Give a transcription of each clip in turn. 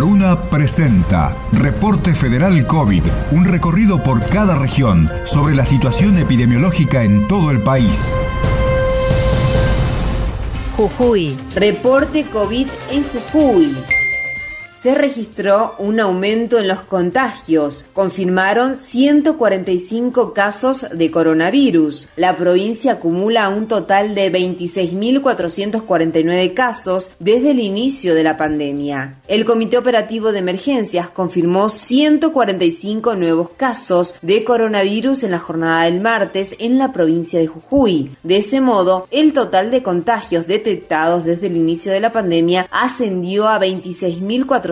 Aruna presenta Reporte Federal COVID, un recorrido por cada región sobre la situación epidemiológica en todo el país. Jujuy. Reporte COVID en Jujuy se registró un aumento en los contagios. Confirmaron 145 casos de coronavirus. La provincia acumula un total de 26.449 casos desde el inicio de la pandemia. El Comité Operativo de Emergencias confirmó 145 nuevos casos de coronavirus en la jornada del martes en la provincia de Jujuy. De ese modo, el total de contagios detectados desde el inicio de la pandemia ascendió a 26.449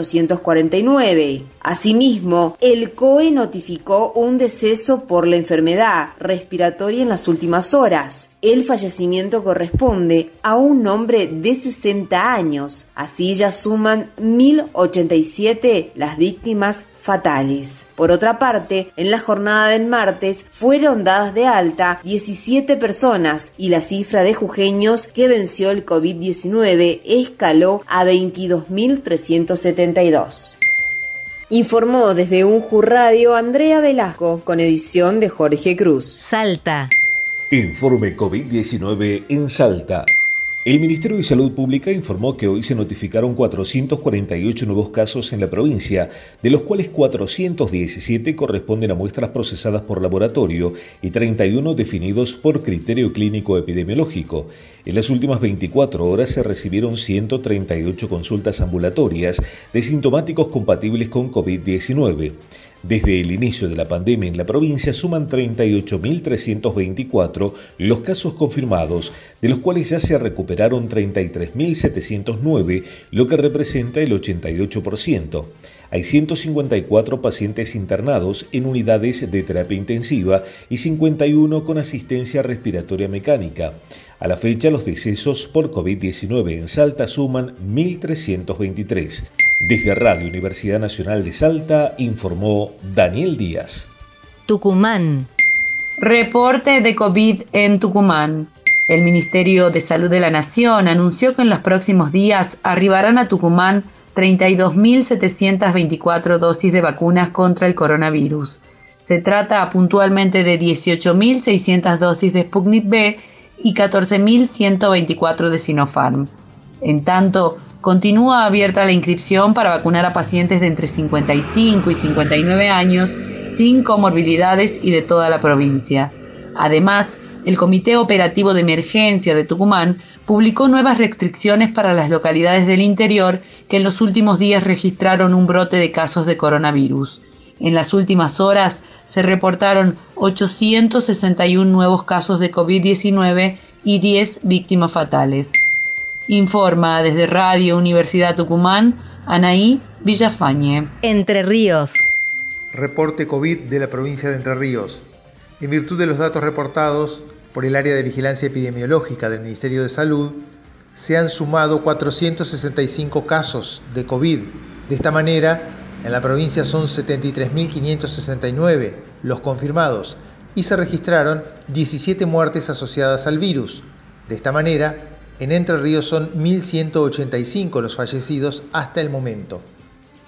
Asimismo, el COE notificó un deceso por la enfermedad respiratoria en las últimas horas. El fallecimiento corresponde a un hombre de 60 años. Así ya suman 1.087 las víctimas fatales. Por otra parte, en la jornada del martes fueron dadas de alta 17 personas y la cifra de jujeños que venció el COVID-19 escaló a 22.372. Informó desde un Radio Andrea Velasco con edición de Jorge Cruz. Salta. Informe COVID-19 en Salta. El Ministerio de Salud Pública informó que hoy se notificaron 448 nuevos casos en la provincia, de los cuales 417 corresponden a muestras procesadas por laboratorio y 31 definidos por criterio clínico epidemiológico. En las últimas 24 horas se recibieron 138 consultas ambulatorias de sintomáticos compatibles con COVID-19. Desde el inicio de la pandemia en la provincia suman 38.324 los casos confirmados, de los cuales ya se recuperaron 33.709, lo que representa el 88%. Hay 154 pacientes internados en unidades de terapia intensiva y 51 con asistencia respiratoria mecánica. A la fecha, los decesos por COVID-19 en Salta suman 1.323. Desde Radio Universidad Nacional de Salta informó Daniel Díaz. Tucumán. Reporte de COVID en Tucumán. El Ministerio de Salud de la Nación anunció que en los próximos días arribarán a Tucumán 32.724 dosis de vacunas contra el coronavirus. Se trata puntualmente de 18.600 dosis de Sputnik B y 14.124 de Sinopharm. En tanto, Continúa abierta la inscripción para vacunar a pacientes de entre 55 y 59 años sin comorbilidades y de toda la provincia. Además, el Comité Operativo de Emergencia de Tucumán publicó nuevas restricciones para las localidades del interior que en los últimos días registraron un brote de casos de coronavirus. En las últimas horas se reportaron 861 nuevos casos de COVID-19 y 10 víctimas fatales. Informa desde Radio Universidad Tucumán, Anaí Villafañe. Entre Ríos. Reporte COVID de la provincia de Entre Ríos. En virtud de los datos reportados por el área de vigilancia epidemiológica del Ministerio de Salud, se han sumado 465 casos de COVID. De esta manera, en la provincia son 73.569 los confirmados y se registraron 17 muertes asociadas al virus. De esta manera, en Entre Ríos son 1.185 los fallecidos hasta el momento.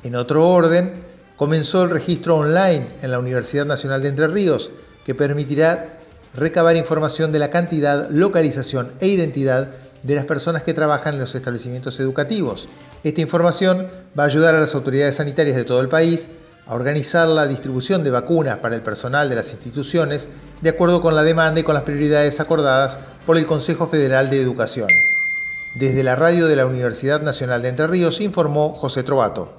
En otro orden, comenzó el registro online en la Universidad Nacional de Entre Ríos, que permitirá recabar información de la cantidad, localización e identidad de las personas que trabajan en los establecimientos educativos. Esta información va a ayudar a las autoridades sanitarias de todo el país a organizar la distribución de vacunas para el personal de las instituciones de acuerdo con la demanda y con las prioridades acordadas por el Consejo Federal de Educación. Desde la radio de la Universidad Nacional de Entre Ríos informó José Trovato.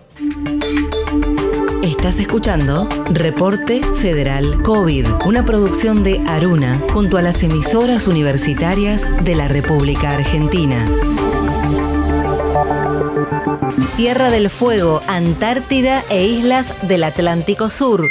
Estás escuchando Reporte Federal COVID, una producción de Aruna junto a las emisoras universitarias de la República Argentina. Tierra del Fuego, Antártida e islas del Atlántico Sur.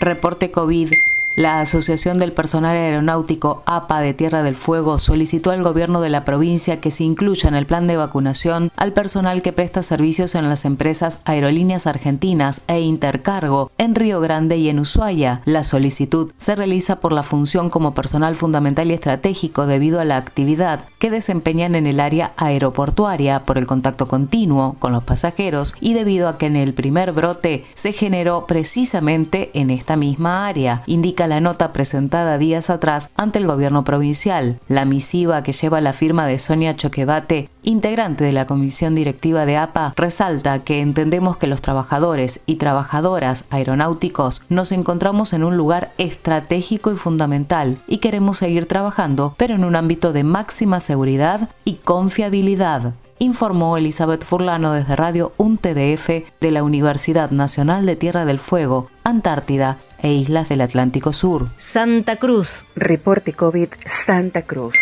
Reporte COVID La Asociación del Personal Aeronáutico APA de Tierra del Fuego solicitó al gobierno de la provincia que se incluya en el plan de vacunación al personal que presta servicios en las empresas Aerolíneas Argentinas e Intercargo en Río Grande y en Ushuaia. La solicitud se realiza por la función como personal fundamental y estratégico debido a la actividad que desempeñan en el área aeroportuaria por el contacto continuo con los pasajeros y debido a que en el primer brote se generó precisamente en esta misma área, indica la nota presentada días atrás ante el gobierno provincial. La misiva que lleva la firma de Sonia Choquebate, integrante de la comisión directiva de APA, resalta que entendemos que los trabajadores y trabajadoras aeronáuticos nos encontramos en un lugar estratégico y fundamental y queremos seguir trabajando, pero en un ámbito de máxima seguridad y confiabilidad informó Elizabeth Furlano desde Radio UNTDF de la Universidad Nacional de Tierra del Fuego, Antártida e Islas del Atlántico Sur. Santa Cruz. Reporte COVID Santa Cruz.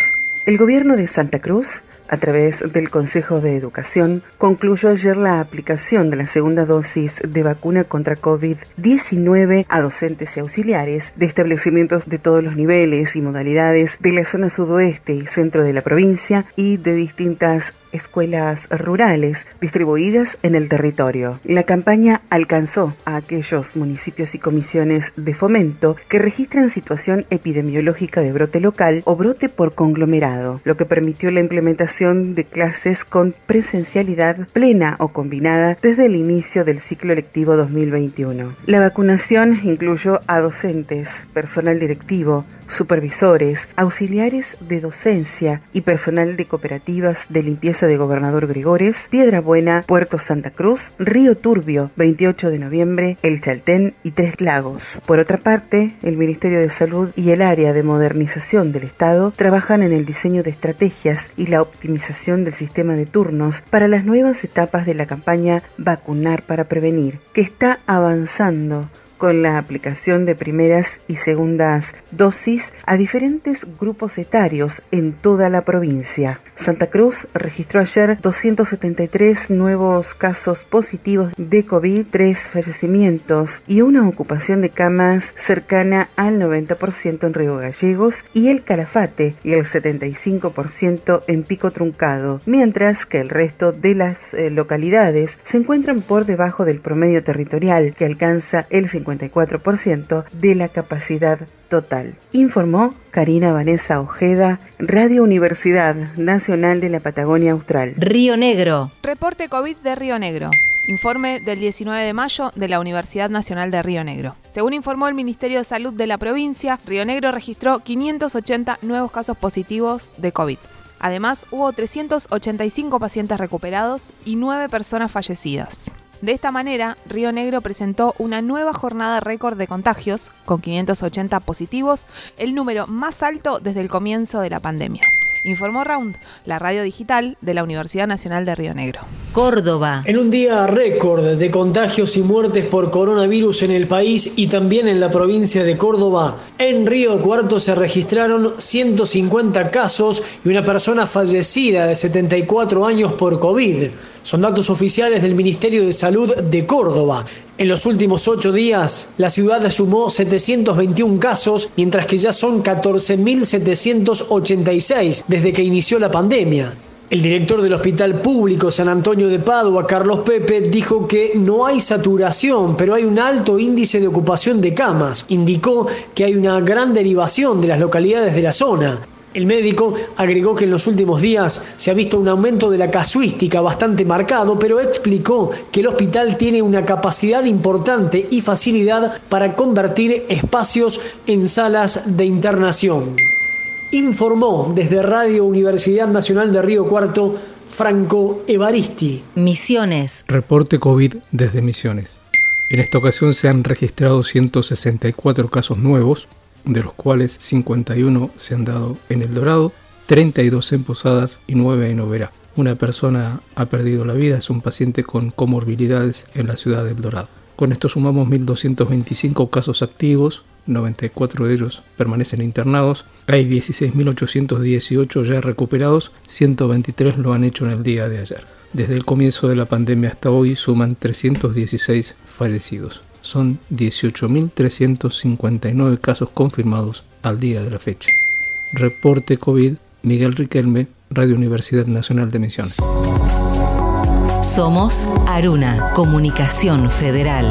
El gobierno de Santa Cruz a través del Consejo de Educación, concluyó ayer la aplicación de la segunda dosis de vacuna contra COVID-19 a docentes y auxiliares de establecimientos de todos los niveles y modalidades de la zona sudoeste y centro de la provincia y de distintas escuelas rurales distribuidas en el territorio. La campaña alcanzó a aquellos municipios y comisiones de fomento que registran situación epidemiológica de brote local o brote por conglomerado, lo que permitió la implementación de clases con presencialidad plena o combinada desde el inicio del ciclo lectivo 2021. La vacunación incluyó a docentes, personal directivo, supervisores, auxiliares de docencia y personal de cooperativas de limpieza de Gobernador Gregores, Piedra Buena, Puerto Santa Cruz, Río Turbio, 28 de noviembre, El Chaltén y Tres Lagos. Por otra parte, el Ministerio de Salud y el área de modernización del Estado trabajan en el diseño de estrategias y la optimización del sistema de turnos para las nuevas etapas de la campaña Vacunar para Prevenir, que está avanzando con la aplicación de primeras y segundas dosis a diferentes grupos etarios en toda la provincia. Santa Cruz registró ayer 273 nuevos casos positivos de COVID, 3 fallecimientos y una ocupación de camas cercana al 90% en Río Gallegos y el Calafate y el 75% en Pico Truncado, mientras que el resto de las eh, localidades se encuentran por debajo del promedio territorial que alcanza el 50 54% de la capacidad total. Informó Karina Vanessa Ojeda, Radio Universidad Nacional de la Patagonia Austral. Río Negro. Reporte COVID de Río Negro. Informe del 19 de mayo de la Universidad Nacional de Río Negro. Según informó el Ministerio de Salud de la provincia, Río Negro registró 580 nuevos casos positivos de COVID. Además, hubo 385 pacientes recuperados y 9 personas fallecidas. De esta manera, Río Negro presentó una nueva jornada récord de contagios, con 580 positivos, el número más alto desde el comienzo de la pandemia informó Round, la radio digital de la Universidad Nacional de Río Negro. Córdoba. En un día récord de contagios y muertes por coronavirus en el país y también en la provincia de Córdoba, en Río Cuarto se registraron 150 casos y una persona fallecida de 74 años por COVID. Son datos oficiales del Ministerio de Salud de Córdoba. En los últimos ocho días, la ciudad sumó 721 casos, mientras que ya son 14.786 desde que inició la pandemia. El director del Hospital Público San Antonio de Padua, Carlos Pepe, dijo que no hay saturación, pero hay un alto índice de ocupación de camas. Indicó que hay una gran derivación de las localidades de la zona. El médico agregó que en los últimos días se ha visto un aumento de la casuística bastante marcado, pero explicó que el hospital tiene una capacidad importante y facilidad para convertir espacios en salas de internación. Informó desde Radio Universidad Nacional de Río Cuarto Franco Evaristi. Misiones. Reporte COVID desde Misiones. En esta ocasión se han registrado 164 casos nuevos, de los cuales 51 se han dado en El Dorado, 32 en Posadas y 9 en Oberá. Una persona ha perdido la vida, es un paciente con comorbilidades en la ciudad del Dorado. Con esto sumamos 1.225 casos activos, 94 de ellos permanecen internados, hay 16.818 ya recuperados, 123 lo han hecho en el día de ayer. Desde el comienzo de la pandemia hasta hoy suman 316 fallecidos. Son 18.359 casos confirmados al día de la fecha. Reporte COVID, Miguel Riquelme, Radio Universidad Nacional de Misiones. Somos Aruna, Comunicación Federal.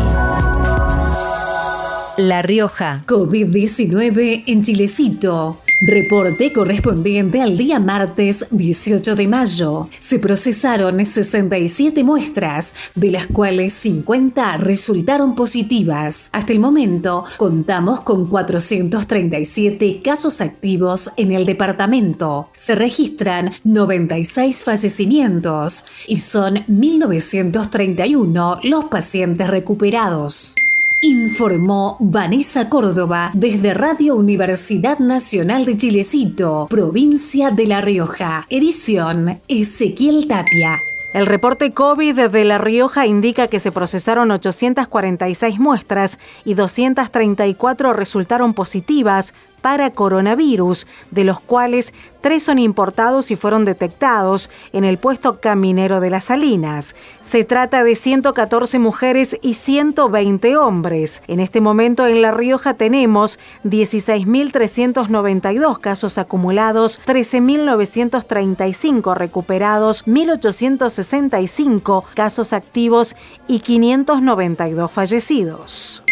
La Rioja. COVID-19 en Chilecito. Reporte correspondiente al día martes 18 de mayo. Se procesaron 67 muestras, de las cuales 50 resultaron positivas. Hasta el momento, contamos con 437 casos activos en el departamento. Se registran 96 fallecimientos y son 1.931 los pacientes recuperados informó Vanessa Córdoba desde Radio Universidad Nacional de Chilecito, provincia de La Rioja. Edición Ezequiel Tapia. El reporte COVID de La Rioja indica que se procesaron 846 muestras y 234 resultaron positivas para coronavirus, de los cuales tres son importados y fueron detectados en el puesto caminero de las Salinas. Se trata de 114 mujeres y 120 hombres. En este momento en La Rioja tenemos 16.392 casos acumulados, 13.935 recuperados, 1.865 casos activos y 592 fallecidos.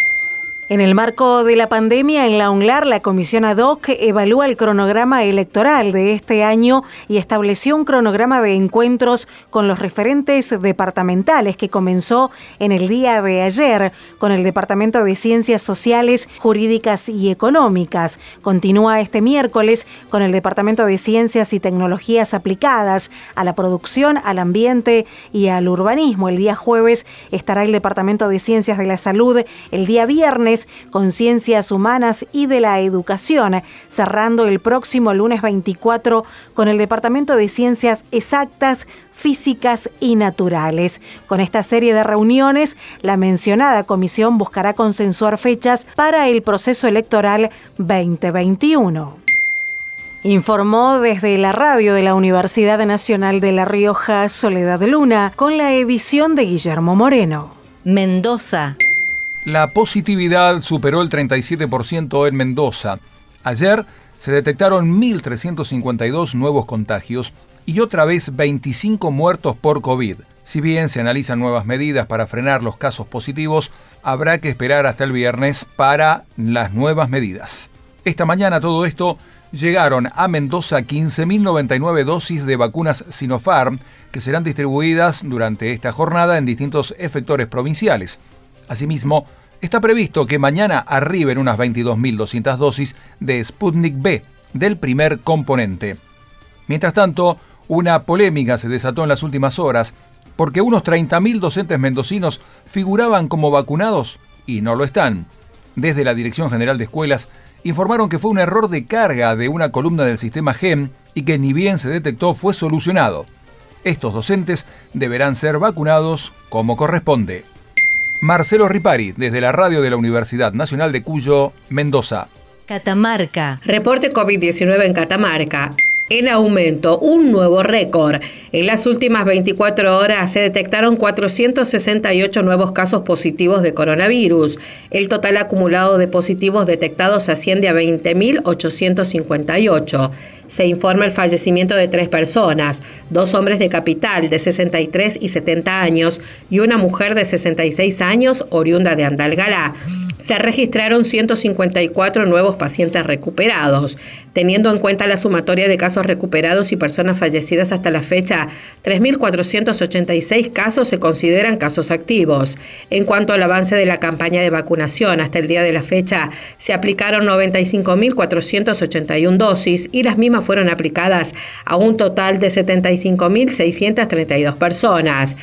En el marco de la pandemia en la UNLAR, la comisión ad hoc evalúa el cronograma electoral de este año y estableció un cronograma de encuentros con los referentes departamentales que comenzó en el día de ayer con el Departamento de Ciencias Sociales, Jurídicas y Económicas. Continúa este miércoles con el Departamento de Ciencias y Tecnologías Aplicadas a la producción, al ambiente y al urbanismo. El día jueves estará el Departamento de Ciencias de la Salud. El día viernes con Ciencias Humanas y de la Educación, cerrando el próximo lunes 24 con el Departamento de Ciencias Exactas, físicas y naturales. Con esta serie de reuniones, la mencionada comisión buscará consensuar fechas para el proceso electoral 2021. Informó desde la radio de la Universidad Nacional de La Rioja Soledad Luna con la edición de Guillermo Moreno. Mendoza. La positividad superó el 37% en Mendoza. Ayer se detectaron 1.352 nuevos contagios y otra vez 25 muertos por COVID. Si bien se analizan nuevas medidas para frenar los casos positivos, habrá que esperar hasta el viernes para las nuevas medidas. Esta mañana todo esto llegaron a Mendoza 15.099 dosis de vacunas Sinopharm que serán distribuidas durante esta jornada en distintos efectores provinciales. Asimismo, está previsto que mañana arriben unas 22.200 dosis de Sputnik B, del primer componente. Mientras tanto, una polémica se desató en las últimas horas porque unos 30.000 docentes mendocinos figuraban como vacunados y no lo están. Desde la Dirección General de Escuelas informaron que fue un error de carga de una columna del sistema GEM y que ni bien se detectó fue solucionado. Estos docentes deberán ser vacunados como corresponde. Marcelo Ripari, desde la radio de la Universidad Nacional de Cuyo, Mendoza. Catamarca. Reporte COVID-19 en Catamarca. En aumento, un nuevo récord. En las últimas 24 horas se detectaron 468 nuevos casos positivos de coronavirus. El total acumulado de positivos detectados asciende a 20.858 se informa el fallecimiento de tres personas, dos hombres de capital de 63 y 70 años y una mujer de 66 años oriunda de Andalgalá se registraron 154 nuevos pacientes recuperados. Teniendo en cuenta la sumatoria de casos recuperados y personas fallecidas hasta la fecha, 3.486 casos se consideran casos activos. En cuanto al avance de la campaña de vacunación, hasta el día de la fecha se aplicaron 95.481 dosis y las mismas fueron aplicadas a un total de 75.632 personas.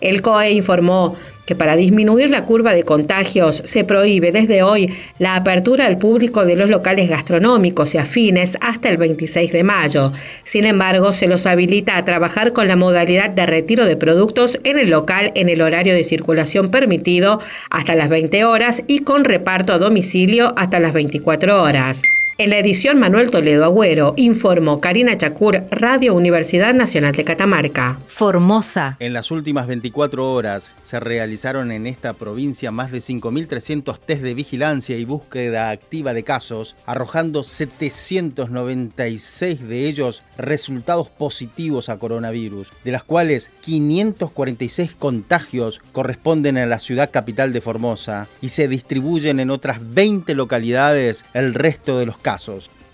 El COE informó que para disminuir la curva de contagios se prohíbe desde hoy la apertura al público de los locales gastronómicos y afines hasta el 26 de mayo. Sin embargo, se los habilita a trabajar con la modalidad de retiro de productos en el local en el horario de circulación permitido hasta las 20 horas y con reparto a domicilio hasta las 24 horas. En la edición Manuel Toledo Agüero, informó Karina Chacur, Radio Universidad Nacional de Catamarca. Formosa. En las últimas 24 horas se realizaron en esta provincia más de 5.300 test de vigilancia y búsqueda activa de casos, arrojando 796 de ellos resultados positivos a coronavirus, de las cuales 546 contagios corresponden a la ciudad capital de Formosa y se distribuyen en otras 20 localidades el resto de los casos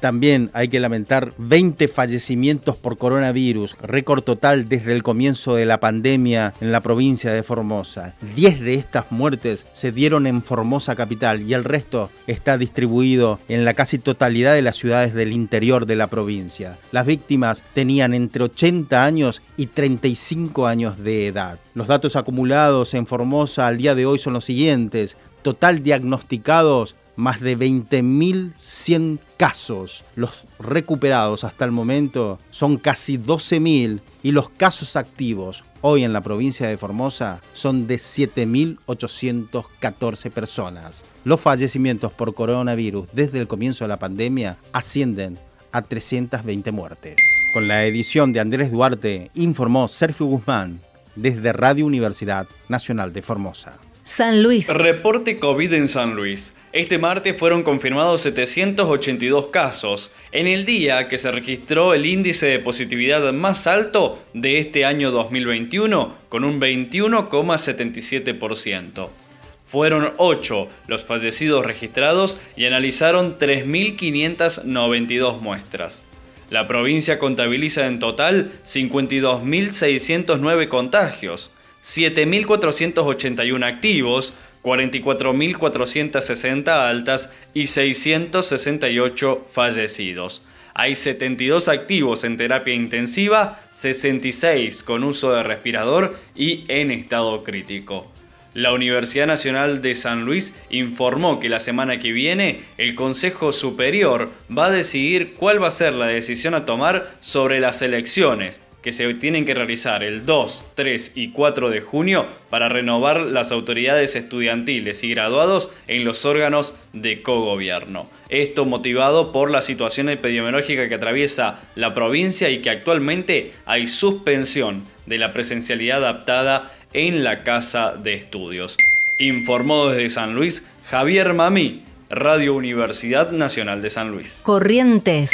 También hay que lamentar 20 fallecimientos por coronavirus, récord total desde el comienzo de la pandemia en la provincia de Formosa. 10 de estas muertes se dieron en Formosa capital y el resto está distribuido en la casi totalidad de las ciudades del interior de la provincia. Las víctimas tenían entre 80 años y 35 años de edad. Los datos acumulados en Formosa al día de hoy son los siguientes. Total diagnosticados más de 20.100 casos. Los recuperados hasta el momento son casi 12.000 y los casos activos hoy en la provincia de Formosa son de 7.814 personas. Los fallecimientos por coronavirus desde el comienzo de la pandemia ascienden a 320 muertes. Con la edición de Andrés Duarte, informó Sergio Guzmán desde Radio Universidad Nacional de Formosa. San Luis. Reporte COVID en San Luis. Este martes fueron confirmados 782 casos, en el día que se registró el índice de positividad más alto de este año 2021, con un 21,77%. Fueron 8 los fallecidos registrados y analizaron 3.592 muestras. La provincia contabiliza en total 52.609 contagios, 7.481 activos, 44.460 altas y 668 fallecidos. Hay 72 activos en terapia intensiva, 66 con uso de respirador y en estado crítico. La Universidad Nacional de San Luis informó que la semana que viene el Consejo Superior va a decidir cuál va a ser la decisión a tomar sobre las elecciones que se tienen que realizar el 2, 3 y 4 de junio para renovar las autoridades estudiantiles y graduados en los órganos de cogobierno. Esto motivado por la situación epidemiológica que atraviesa la provincia y que actualmente hay suspensión de la presencialidad adaptada en la Casa de Estudios. Informó desde San Luis Javier Mami, Radio Universidad Nacional de San Luis. Corrientes.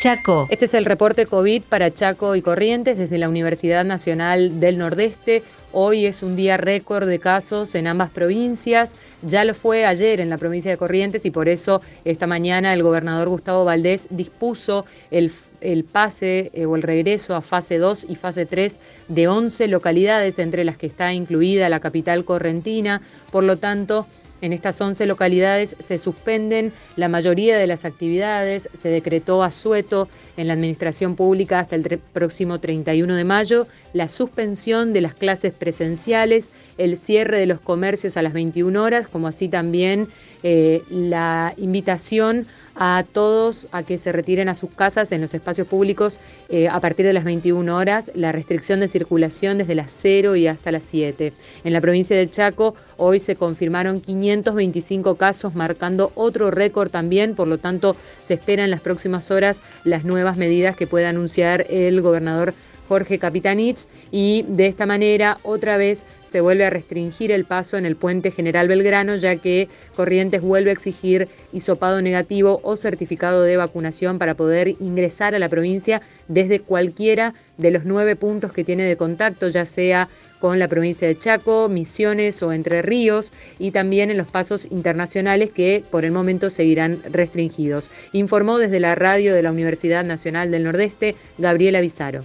Chaco. Este es el reporte COVID para Chaco y Corrientes desde la Universidad Nacional del Nordeste. Hoy es un día récord de casos en ambas provincias. Ya lo fue ayer en la provincia de Corrientes y por eso esta mañana el gobernador Gustavo Valdés dispuso el, el pase eh, o el regreso a fase 2 y fase 3 de 11 localidades, entre las que está incluida la capital correntina. Por lo tanto, en estas 11 localidades se suspenden la mayoría de las actividades, se decretó asueto en la administración pública hasta el próximo 31 de mayo, la suspensión de las clases presenciales, el cierre de los comercios a las 21 horas, como así también eh, la invitación a todos a que se retiren a sus casas en los espacios públicos eh, a partir de las 21 horas, la restricción de circulación desde las 0 y hasta las 7. En la provincia del Chaco hoy se confirmaron 525 casos, marcando otro récord también, por lo tanto se esperan en las próximas horas las nuevas medidas que pueda anunciar el gobernador Jorge Capitanich. Y de esta manera otra vez se vuelve a restringir el paso en el puente General Belgrano, ya que Corrientes vuelve a exigir hisopado negativo o certificado de vacunación para poder ingresar a la provincia desde cualquiera de los nueve puntos que tiene de contacto, ya sea con la provincia de Chaco, Misiones o Entre Ríos y también en los pasos internacionales que por el momento seguirán restringidos. Informó desde la radio de la Universidad Nacional del Nordeste Gabriela Bizaro.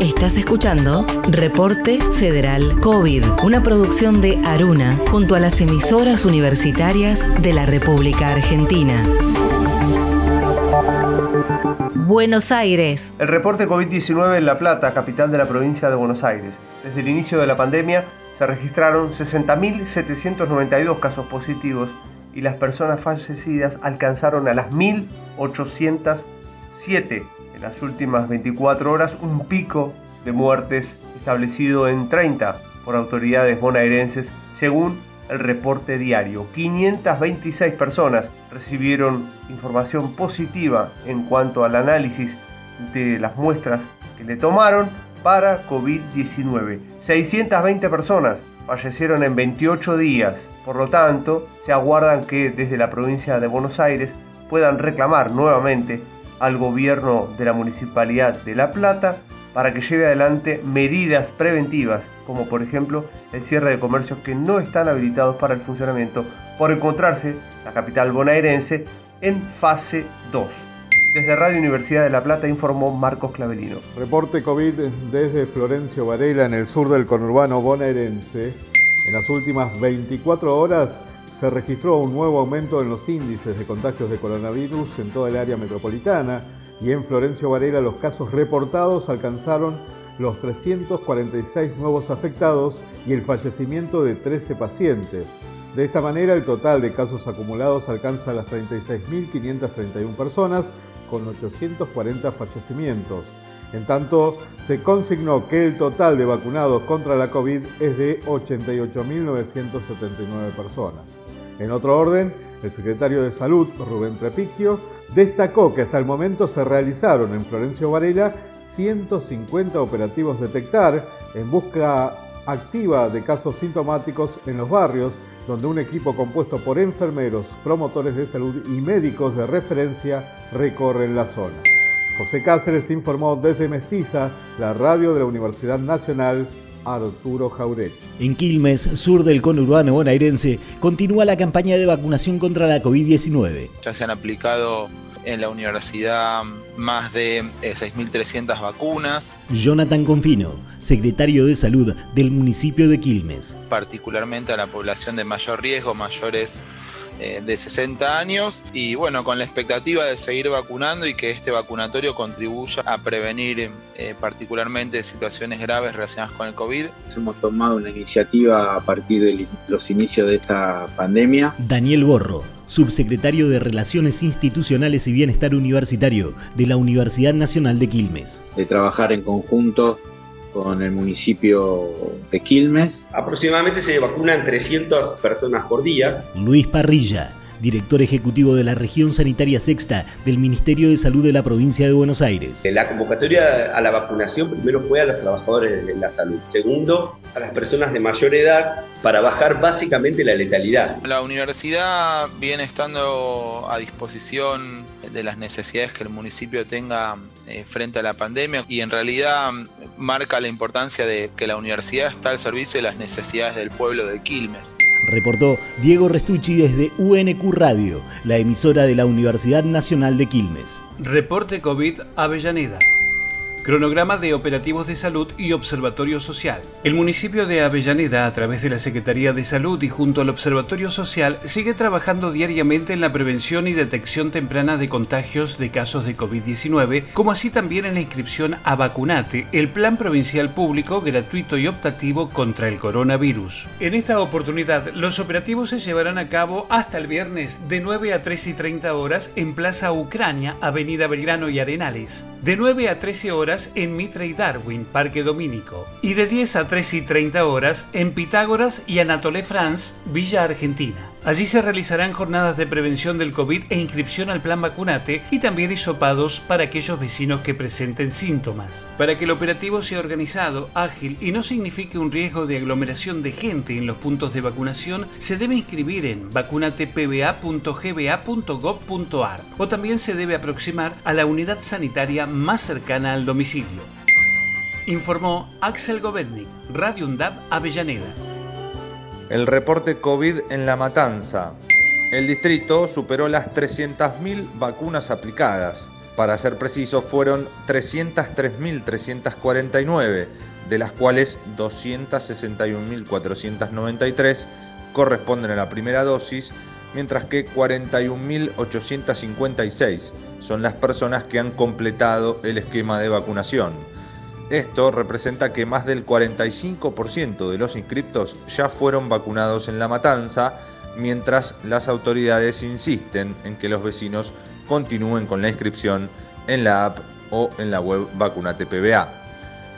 Estás escuchando Reporte Federal COVID, una producción de Aruna junto a las emisoras universitarias de la República Argentina. Buenos Aires. El reporte COVID-19 en La Plata, capital de la provincia de Buenos Aires. Desde el inicio de la pandemia se registraron 60.792 casos positivos y las personas fallecidas alcanzaron a las 1.807 en las últimas 24 horas, un pico de muertes establecido en 30 por autoridades bonaerenses, según el reporte diario. 526 personas recibieron información positiva en cuanto al análisis de las muestras que le tomaron para COVID-19. 620 personas fallecieron en 28 días. Por lo tanto, se aguardan que desde la provincia de Buenos Aires puedan reclamar nuevamente al gobierno de la Municipalidad de La Plata para que lleve adelante medidas preventivas, como por ejemplo el cierre de comercios que no están habilitados para el funcionamiento por encontrarse la capital bonaerense en fase 2. Desde Radio Universidad de La Plata informó Marcos Clavelino. Reporte COVID desde Florencio Varela en el sur del conurbano bonaerense. En las últimas 24 horas se registró un nuevo aumento en los índices de contagios de coronavirus en toda el área metropolitana y en Florencio Varela los casos reportados alcanzaron los 346 nuevos afectados y el fallecimiento de 13 pacientes. De esta manera, el total de casos acumulados alcanza las 36.531 personas, con 840 fallecimientos. En tanto, se consignó que el total de vacunados contra la COVID es de 88.979 personas. En otro orden, el secretario de Salud, Rubén Trepicchio, destacó que hasta el momento se realizaron en Florencio Varela 150 operativos detectar en busca activa de casos sintomáticos en los barrios, donde un equipo compuesto por enfermeros, promotores de salud y médicos de referencia recorren la zona. José Cáceres informó desde Mestiza, la radio de la Universidad Nacional Arturo Jauret. En Quilmes, sur del conurbano bonaerense, continúa la campaña de vacunación contra la COVID-19. Ya se han aplicado en la universidad más de 6.300 eh, vacunas. Jonathan Confino, secretario de Salud del municipio de Quilmes. Particularmente a la población de mayor riesgo, mayores eh, de 60 años y bueno, con la expectativa de seguir vacunando y que este vacunatorio contribuya a prevenir eh, particularmente situaciones graves relacionadas con el COVID. Hemos tomado una iniciativa a partir de los inicios de esta pandemia. Daniel Borro, subsecretario de Relaciones Institucionales y Bienestar Universitario de la Universidad Nacional de Quilmes. De trabajar en conjunto con el municipio de Quilmes. Aproximadamente se vacunan 300 personas por día. Luis Parrilla, director ejecutivo de la región sanitaria sexta del Ministerio de Salud de la provincia de Buenos Aires. La convocatoria a la vacunación primero fue a los trabajadores de la salud, segundo a las personas de mayor edad para bajar básicamente la letalidad. La universidad viene estando a disposición de las necesidades que el municipio tenga eh, frente a la pandemia y en realidad marca la importancia de que la universidad está al servicio de las necesidades del pueblo de Quilmes. Reportó Diego Restucci desde UNQ Radio, la emisora de la Universidad Nacional de Quilmes. Reporte COVID Avellaneda. Cronograma de operativos de salud y observatorio social. El municipio de Avellaneda, a través de la Secretaría de Salud y junto al Observatorio Social, sigue trabajando diariamente en la prevención y detección temprana de contagios de casos de COVID-19, como así también en la inscripción a Vacunate, el plan provincial público gratuito y optativo contra el coronavirus. En esta oportunidad, los operativos se llevarán a cabo hasta el viernes de 9 a 3 y 30 horas en Plaza Ucrania, Avenida Belgrano y Arenales. De 9 a 13 horas en Mitre y Darwin, Parque Domínico, y de 10 a 3 y 30 horas en Pitágoras y Anatole France, Villa Argentina. Allí se realizarán jornadas de prevención del COVID e inscripción al plan vacunate y también hisopados para aquellos vecinos que presenten síntomas. Para que el operativo sea organizado, ágil y no signifique un riesgo de aglomeración de gente en los puntos de vacunación, se debe inscribir en vacunatepba.gba.gov.ar o también se debe aproximar a la unidad sanitaria más cercana al domicilio. Informó Axel Govetnik, Radio UNDAP Avellaneda. El reporte COVID en La Matanza. El distrito superó las 300.000 vacunas aplicadas. Para ser preciso, fueron 303.349, de las cuales 261.493 corresponden a la primera dosis, mientras que 41.856 son las personas que han completado el esquema de vacunación. Esto representa que más del 45% de los inscriptos ya fueron vacunados en la matanza, mientras las autoridades insisten en que los vecinos continúen con la inscripción en la app o en la web Vacunate PBA.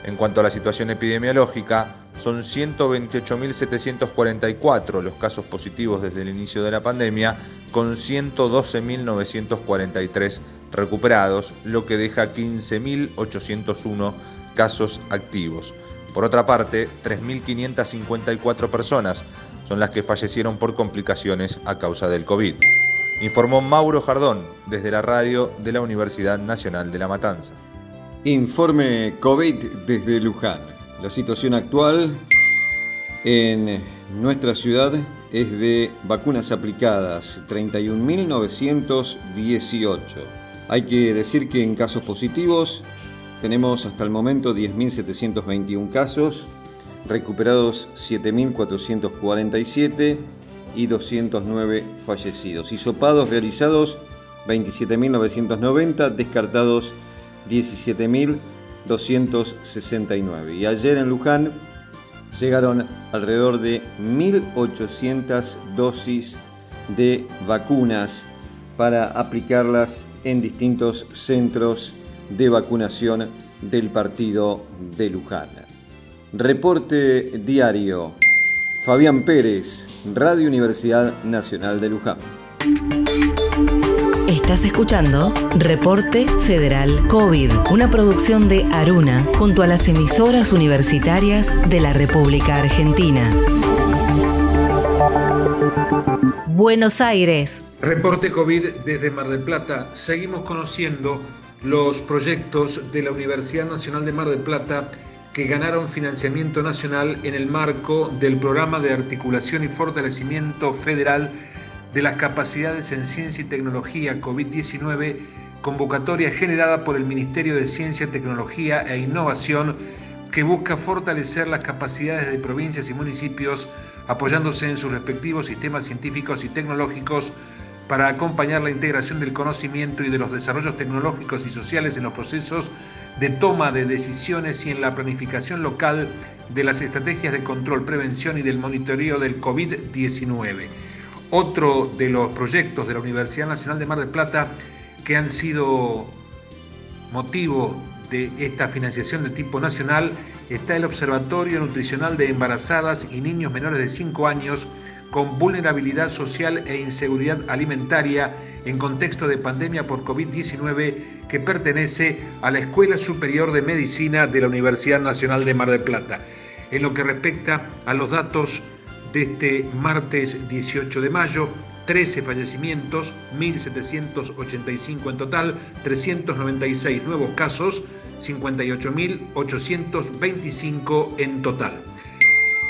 En cuanto a la situación epidemiológica, son 128.744 los casos positivos desde el inicio de la pandemia, con 112.943 recuperados, lo que deja 15.801 casos activos. Por otra parte, 3.554 personas son las que fallecieron por complicaciones a causa del COVID. Informó Mauro Jardón desde la radio de la Universidad Nacional de La Matanza. Informe COVID desde Luján. La situación actual en nuestra ciudad es de vacunas aplicadas 31.918. Hay que decir que en casos positivos tenemos hasta el momento 10.721 casos, recuperados 7.447 y 209 fallecidos. Hisopados realizados 27.990, descartados 17.269. Y ayer en Luján llegaron alrededor de 1.800 dosis de vacunas para aplicarlas en distintos centros de vacunación del partido de Luján. Reporte diario. Fabián Pérez, Radio Universidad Nacional de Luján. Estás escuchando Reporte Federal COVID, una producción de Aruna junto a las emisoras universitarias de la República Argentina. Buenos Aires. Reporte COVID desde Mar del Plata. Seguimos conociendo los proyectos de la Universidad Nacional de Mar del Plata que ganaron financiamiento nacional en el marco del programa de articulación y fortalecimiento federal de las capacidades en ciencia y tecnología COVID-19, convocatoria generada por el Ministerio de Ciencia, Tecnología e Innovación que busca fortalecer las capacidades de provincias y municipios apoyándose en sus respectivos sistemas científicos y tecnológicos para acompañar la integración del conocimiento y de los desarrollos tecnológicos y sociales en los procesos de toma de decisiones y en la planificación local de las estrategias de control, prevención y del monitoreo del COVID-19. Otro de los proyectos de la Universidad Nacional de Mar del Plata que han sido motivo de esta financiación de tipo nacional está el Observatorio Nutricional de Embarazadas y Niños Menores de 5 años con vulnerabilidad social e inseguridad alimentaria en contexto de pandemia por COVID-19 que pertenece a la Escuela Superior de Medicina de la Universidad Nacional de Mar del Plata. En lo que respecta a los datos de este martes 18 de mayo, 13 fallecimientos, 1.785 en total, 396 nuevos casos, 58.825 en total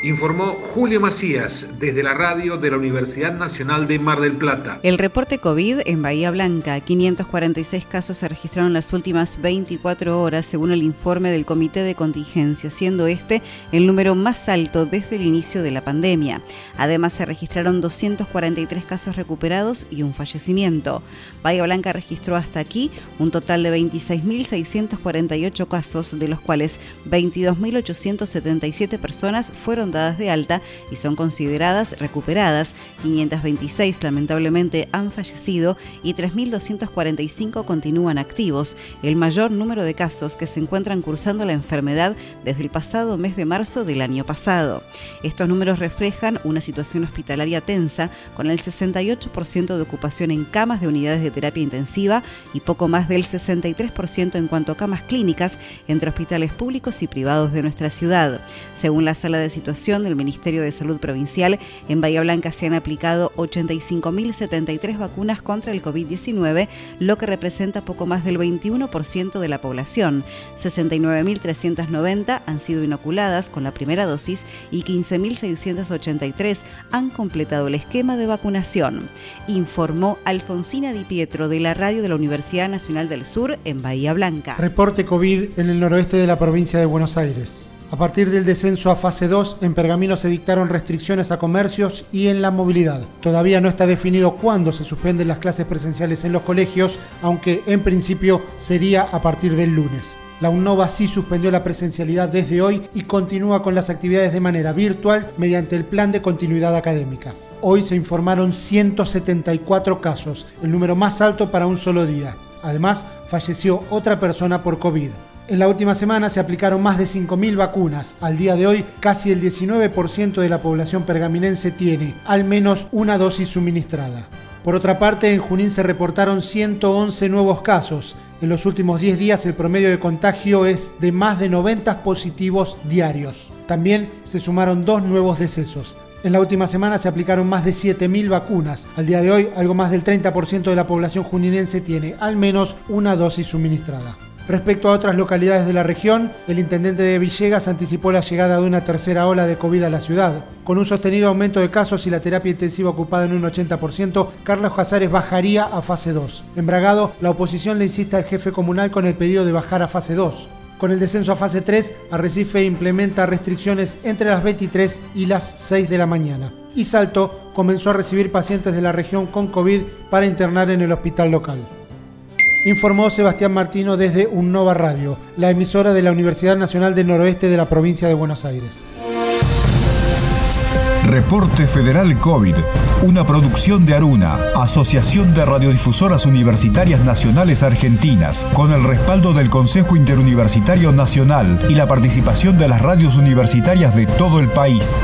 informó Julio Macías desde la radio de la Universidad Nacional de Mar del Plata. El reporte COVID en Bahía Blanca, 546 casos se registraron las últimas 24 horas según el informe del Comité de Contingencia, siendo este el número más alto desde el inicio de la pandemia. Además se registraron 243 casos recuperados y un fallecimiento. Bahía Blanca registró hasta aquí un total de 26.648 casos, de los cuales 22.877 personas fueron dadas de alta y son consideradas recuperadas. 526 lamentablemente han fallecido y 3.245 continúan activos, el mayor número de casos que se encuentran cursando la enfermedad desde el pasado mes de marzo del año pasado. Estos números reflejan una situación hospitalaria tensa con el 68% de ocupación en camas de unidades de terapia intensiva y poco más del 63% en cuanto a camas clínicas entre hospitales públicos y privados de nuestra ciudad. Según la sala de situación del Ministerio de Salud Provincial, en Bahía Blanca se han aplicado 85.073 vacunas contra el COVID-19, lo que representa poco más del 21% de la población. 69.390 han sido inoculadas con la primera dosis y 15.683 han completado el esquema de vacunación, informó Alfonsina Di Pietro de la radio de la Universidad Nacional del Sur en Bahía Blanca. Reporte COVID en el noroeste de la provincia de Buenos Aires. A partir del descenso a fase 2, en Pergamino se dictaron restricciones a comercios y en la movilidad. Todavía no está definido cuándo se suspenden las clases presenciales en los colegios, aunque en principio sería a partir del lunes. La UNOVA sí suspendió la presencialidad desde hoy y continúa con las actividades de manera virtual mediante el plan de continuidad académica. Hoy se informaron 174 casos, el número más alto para un solo día. Además, falleció otra persona por COVID. En la última semana se aplicaron más de 5.000 vacunas. Al día de hoy, casi el 19% de la población pergaminense tiene al menos una dosis suministrada. Por otra parte, en Junín se reportaron 111 nuevos casos. En los últimos 10 días el promedio de contagio es de más de 90 positivos diarios. También se sumaron dos nuevos decesos. En la última semana se aplicaron más de 7.000 vacunas. Al día de hoy, algo más del 30% de la población juninense tiene al menos una dosis suministrada. Respecto a otras localidades de la región, el intendente de Villegas anticipó la llegada de una tercera ola de COVID a la ciudad. Con un sostenido aumento de casos y la terapia intensiva ocupada en un 80%, Carlos Casares bajaría a fase 2. En Bragado, la oposición le insiste al jefe comunal con el pedido de bajar a fase 2. Con el descenso a fase 3, Arrecife implementa restricciones entre las 23 y las 6 de la mañana. Y Salto comenzó a recibir pacientes de la región con COVID para internar en el hospital local informó Sebastián Martino desde Unnova Radio, la emisora de la Universidad Nacional del Noroeste de la provincia de Buenos Aires. Reporte Federal COVID, una producción de Aruna, Asociación de Radiodifusoras Universitarias Nacionales Argentinas, con el respaldo del Consejo Interuniversitario Nacional y la participación de las radios universitarias de todo el país.